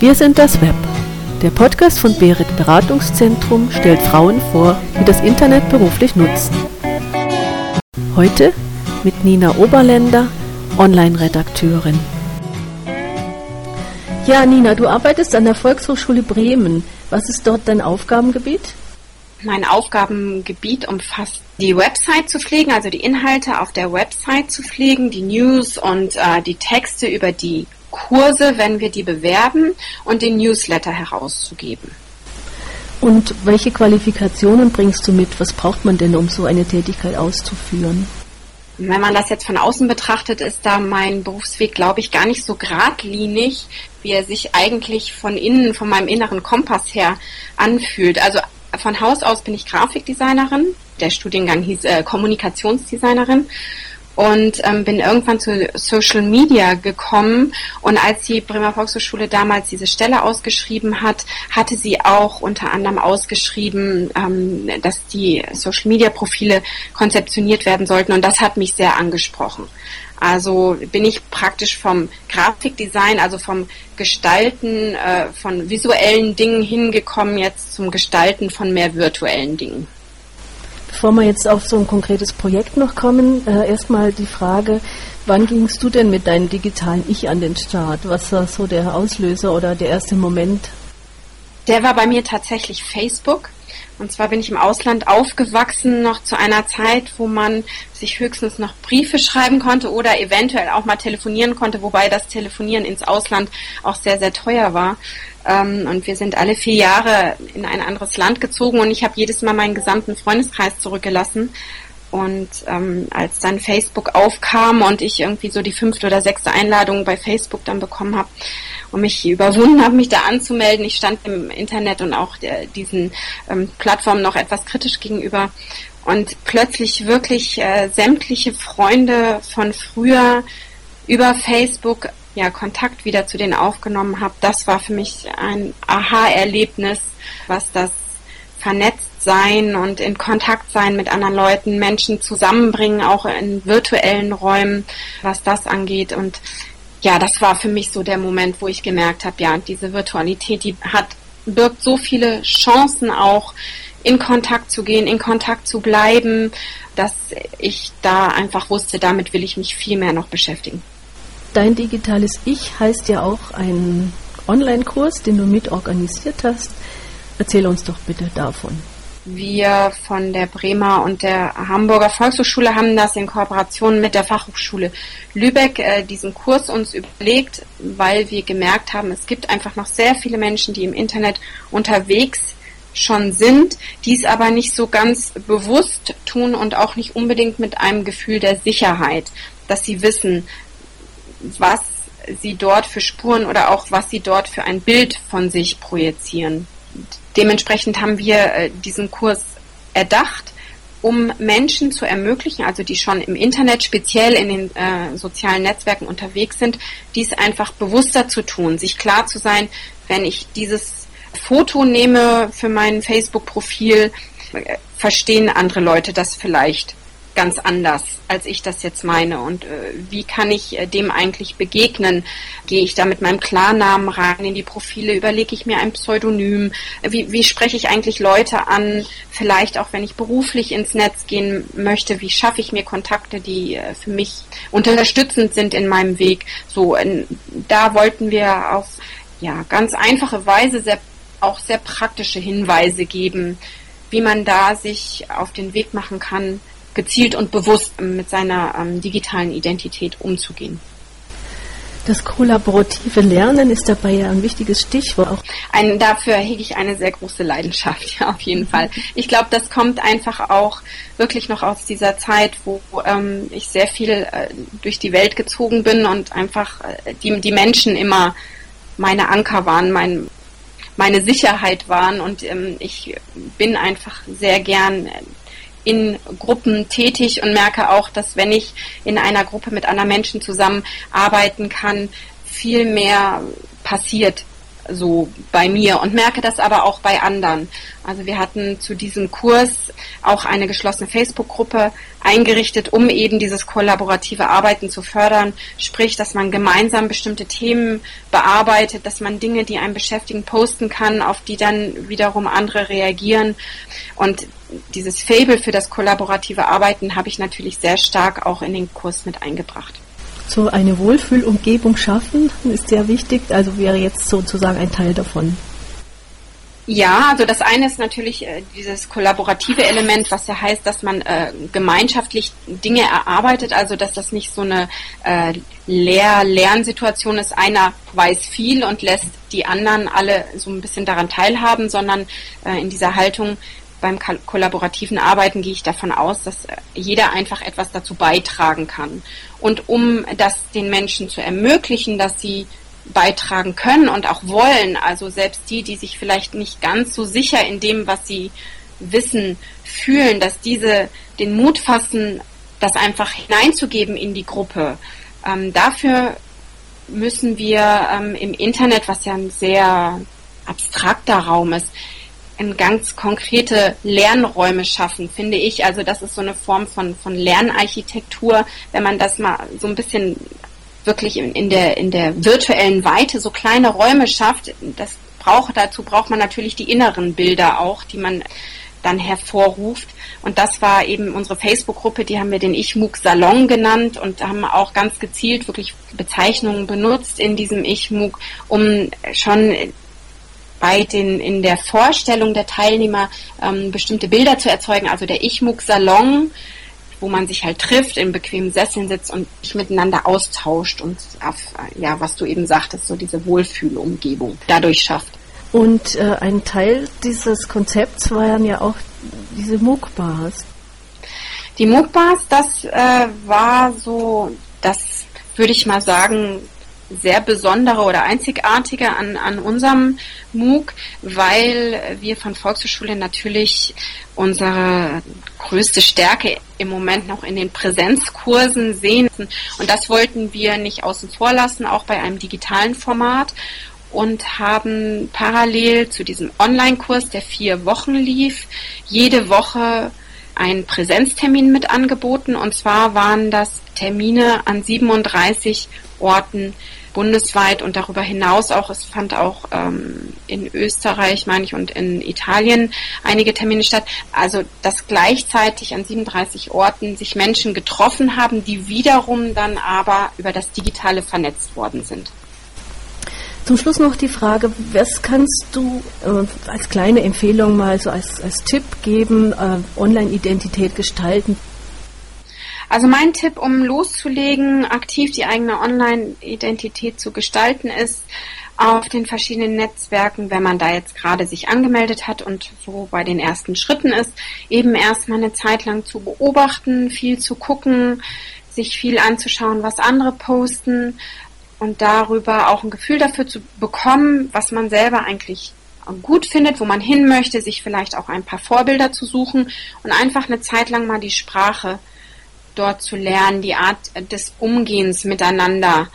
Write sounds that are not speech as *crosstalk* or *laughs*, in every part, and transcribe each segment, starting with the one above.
Wir sind das Web. Der Podcast von Berit Beratungszentrum stellt Frauen vor, die das Internet beruflich nutzen. Heute mit Nina Oberländer, Online-Redakteurin. Ja, Nina, du arbeitest an der Volkshochschule Bremen. Was ist dort dein Aufgabengebiet? Mein Aufgabengebiet umfasst die Website zu pflegen, also die Inhalte auf der Website zu pflegen, die News und äh, die Texte über die Kurse, wenn wir die bewerben und den Newsletter herauszugeben. Und welche Qualifikationen bringst du mit? Was braucht man denn, um so eine Tätigkeit auszuführen? Wenn man das jetzt von außen betrachtet, ist da mein Berufsweg, glaube ich, gar nicht so geradlinig, wie er sich eigentlich von innen, von meinem inneren Kompass her anfühlt. Also von Haus aus bin ich Grafikdesignerin. Der Studiengang hieß äh, Kommunikationsdesignerin und ähm, bin irgendwann zu Social Media gekommen. Und als die Bremer Volkshochschule damals diese Stelle ausgeschrieben hat, hatte sie auch unter anderem ausgeschrieben, ähm, dass die Social Media Profile konzeptioniert werden sollten. Und das hat mich sehr angesprochen. Also bin ich praktisch vom Grafikdesign, also vom Gestalten äh, von visuellen Dingen hingekommen, jetzt zum Gestalten von mehr virtuellen Dingen. Bevor wir jetzt auf so ein konkretes Projekt noch kommen, äh, erstmal die Frage, wann gingst du denn mit deinem digitalen Ich an den Start? Was war so der Auslöser oder der erste Moment? Der war bei mir tatsächlich Facebook. Und zwar bin ich im Ausland aufgewachsen, noch zu einer Zeit, wo man sich höchstens noch Briefe schreiben konnte oder eventuell auch mal telefonieren konnte, wobei das Telefonieren ins Ausland auch sehr, sehr teuer war. Ähm, und wir sind alle vier Jahre in ein anderes Land gezogen und ich habe jedes Mal meinen gesamten Freundeskreis zurückgelassen. Und ähm, als dann Facebook aufkam und ich irgendwie so die fünfte oder sechste Einladung bei Facebook dann bekommen habe, und mich überwunden habe, mich da anzumelden. Ich stand im Internet und auch der, diesen ähm, Plattformen noch etwas kritisch gegenüber und plötzlich wirklich äh, sämtliche Freunde von früher über Facebook ja Kontakt wieder zu denen aufgenommen habe. Das war für mich ein Aha-Erlebnis, was das Vernetztsein und in Kontakt sein mit anderen Leuten, Menschen zusammenbringen, auch in virtuellen Räumen, was das angeht. Und ja, das war für mich so der Moment, wo ich gemerkt habe, ja, diese Virtualität, die hat, birgt so viele Chancen auch, in Kontakt zu gehen, in Kontakt zu bleiben, dass ich da einfach wusste, damit will ich mich viel mehr noch beschäftigen. Dein digitales Ich heißt ja auch ein Online-Kurs, den du mit organisiert hast. Erzähl uns doch bitte davon. Wir von der Bremer und der Hamburger Volkshochschule haben das in Kooperation mit der Fachhochschule Lübeck äh, diesen Kurs uns überlegt, weil wir gemerkt haben, es gibt einfach noch sehr viele Menschen, die im Internet unterwegs schon sind, dies aber nicht so ganz bewusst tun und auch nicht unbedingt mit einem Gefühl der Sicherheit, dass sie wissen, was sie dort für Spuren oder auch was sie dort für ein Bild von sich projizieren dementsprechend haben wir äh, diesen Kurs erdacht, um Menschen zu ermöglichen, also die schon im Internet, speziell in den äh, sozialen Netzwerken unterwegs sind, dies einfach bewusster zu tun, sich klar zu sein, wenn ich dieses Foto nehme für mein Facebook-Profil, äh, verstehen andere Leute das vielleicht ganz anders, als ich das jetzt meine. Und äh, wie kann ich äh, dem eigentlich begegnen? Gehe ich da mit meinem Klarnamen rein in die Profile? Überlege ich mir ein Pseudonym? Wie, wie spreche ich eigentlich Leute an? Vielleicht auch, wenn ich beruflich ins Netz gehen möchte, wie schaffe ich mir Kontakte, die äh, für mich unterstützend sind in meinem Weg? So, da wollten wir auf ja, ganz einfache Weise sehr, auch sehr praktische Hinweise geben, wie man da sich auf den Weg machen kann, gezielt und bewusst mit seiner ähm, digitalen Identität umzugehen. Das kollaborative Lernen ist dabei ja ein wichtiges Stichwort. Auch ein, dafür hege ich eine sehr große Leidenschaft, *laughs* ja, auf jeden Fall. Ich glaube, das kommt einfach auch wirklich noch aus dieser Zeit, wo ähm, ich sehr viel äh, durch die Welt gezogen bin und einfach äh, die, die Menschen immer meine Anker waren, mein, meine Sicherheit waren und ähm, ich bin einfach sehr gern in Gruppen tätig und merke auch, dass wenn ich in einer Gruppe mit anderen Menschen zusammenarbeiten kann, viel mehr passiert so bei mir und merke das aber auch bei anderen. Also wir hatten zu diesem Kurs auch eine geschlossene Facebook-Gruppe eingerichtet, um eben dieses kollaborative Arbeiten zu fördern. Sprich, dass man gemeinsam bestimmte Themen bearbeitet, dass man Dinge, die einen beschäftigen, posten kann, auf die dann wiederum andere reagieren. Und dieses Fable für das kollaborative Arbeiten habe ich natürlich sehr stark auch in den Kurs mit eingebracht. So eine Wohlfühlumgebung schaffen ist sehr wichtig, also wäre jetzt sozusagen ein Teil davon. Ja, also das eine ist natürlich äh, dieses kollaborative Element, was ja heißt, dass man äh, gemeinschaftlich Dinge erarbeitet, also dass das nicht so eine äh, Lehr-Lernsituation ist, einer weiß viel und lässt die anderen alle so ein bisschen daran teilhaben, sondern äh, in dieser Haltung beim kollaborativen Arbeiten gehe ich davon aus, dass äh, jeder einfach etwas dazu beitragen kann. Und um das den Menschen zu ermöglichen, dass sie beitragen können und auch wollen, also selbst die, die sich vielleicht nicht ganz so sicher in dem, was sie wissen, fühlen, dass diese den Mut fassen, das einfach hineinzugeben in die Gruppe. Ähm, dafür müssen wir ähm, im Internet, was ja ein sehr abstrakter Raum ist, in ganz konkrete Lernräume schaffen, finde ich. Also das ist so eine Form von, von Lernarchitektur, wenn man das mal so ein bisschen wirklich in, in, der, in der virtuellen Weite so kleine Räume schafft, das braucht, dazu braucht man natürlich die inneren Bilder auch, die man dann hervorruft. Und das war eben unsere Facebook-Gruppe, die haben wir den Ich-MOOC Salon genannt und haben auch ganz gezielt wirklich Bezeichnungen benutzt in diesem Ich-MOOC, um schon bei den in der Vorstellung der Teilnehmer ähm, bestimmte Bilder zu erzeugen. Also der Ich-MOOC-Salon, wo man sich halt trifft, in bequemen Sesseln sitzt und sich miteinander austauscht und auf, ja, was du eben sagtest, so diese Wohlfühlumgebung dadurch schafft. Und äh, ein Teil dieses Konzepts waren ja auch diese MOOC-Bars. Die MOOC-Bars, das äh, war so, das würde ich mal sagen, sehr besondere oder einzigartige an, an unserem MOOC, weil wir von Volkshochschule natürlich unsere größte Stärke im Moment noch in den Präsenzkursen sehen. Und das wollten wir nicht außen vor lassen, auch bei einem digitalen Format und haben parallel zu diesem Online-Kurs, der vier Wochen lief, jede Woche einen Präsenztermin mit angeboten. Und zwar waren das Termine an 37 Orten bundesweit und darüber hinaus auch, es fand auch ähm, in Österreich, meine ich, und in Italien einige Termine statt. Also, dass gleichzeitig an 37 Orten sich Menschen getroffen haben, die wiederum dann aber über das Digitale vernetzt worden sind. Zum Schluss noch die Frage, was kannst du äh, als kleine Empfehlung mal so als, als Tipp geben, äh, Online-Identität gestalten? Also mein Tipp, um loszulegen, aktiv die eigene Online-Identität zu gestalten, ist auf den verschiedenen Netzwerken, wenn man da jetzt gerade sich angemeldet hat und so bei den ersten Schritten ist, eben erstmal eine Zeit lang zu beobachten, viel zu gucken, sich viel anzuschauen, was andere posten und darüber auch ein Gefühl dafür zu bekommen, was man selber eigentlich gut findet, wo man hin möchte, sich vielleicht auch ein paar Vorbilder zu suchen und einfach eine Zeit lang mal die Sprache dort zu lernen, die Art des Umgehens miteinander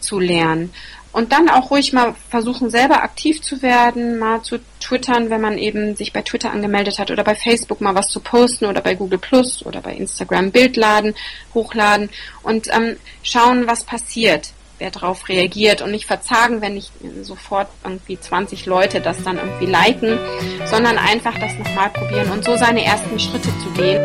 zu lernen. Und dann auch ruhig mal versuchen, selber aktiv zu werden, mal zu twittern, wenn man eben sich bei Twitter angemeldet hat oder bei Facebook mal was zu posten oder bei Google Plus oder bei Instagram Bild laden, hochladen und ähm, schauen, was passiert, wer darauf reagiert und nicht verzagen, wenn nicht sofort irgendwie 20 Leute das dann irgendwie liken, sondern einfach das nochmal probieren und so seine ersten Schritte zu gehen.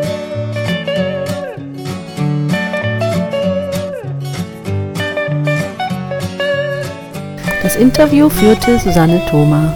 Das Interview führte Susanne Thoma.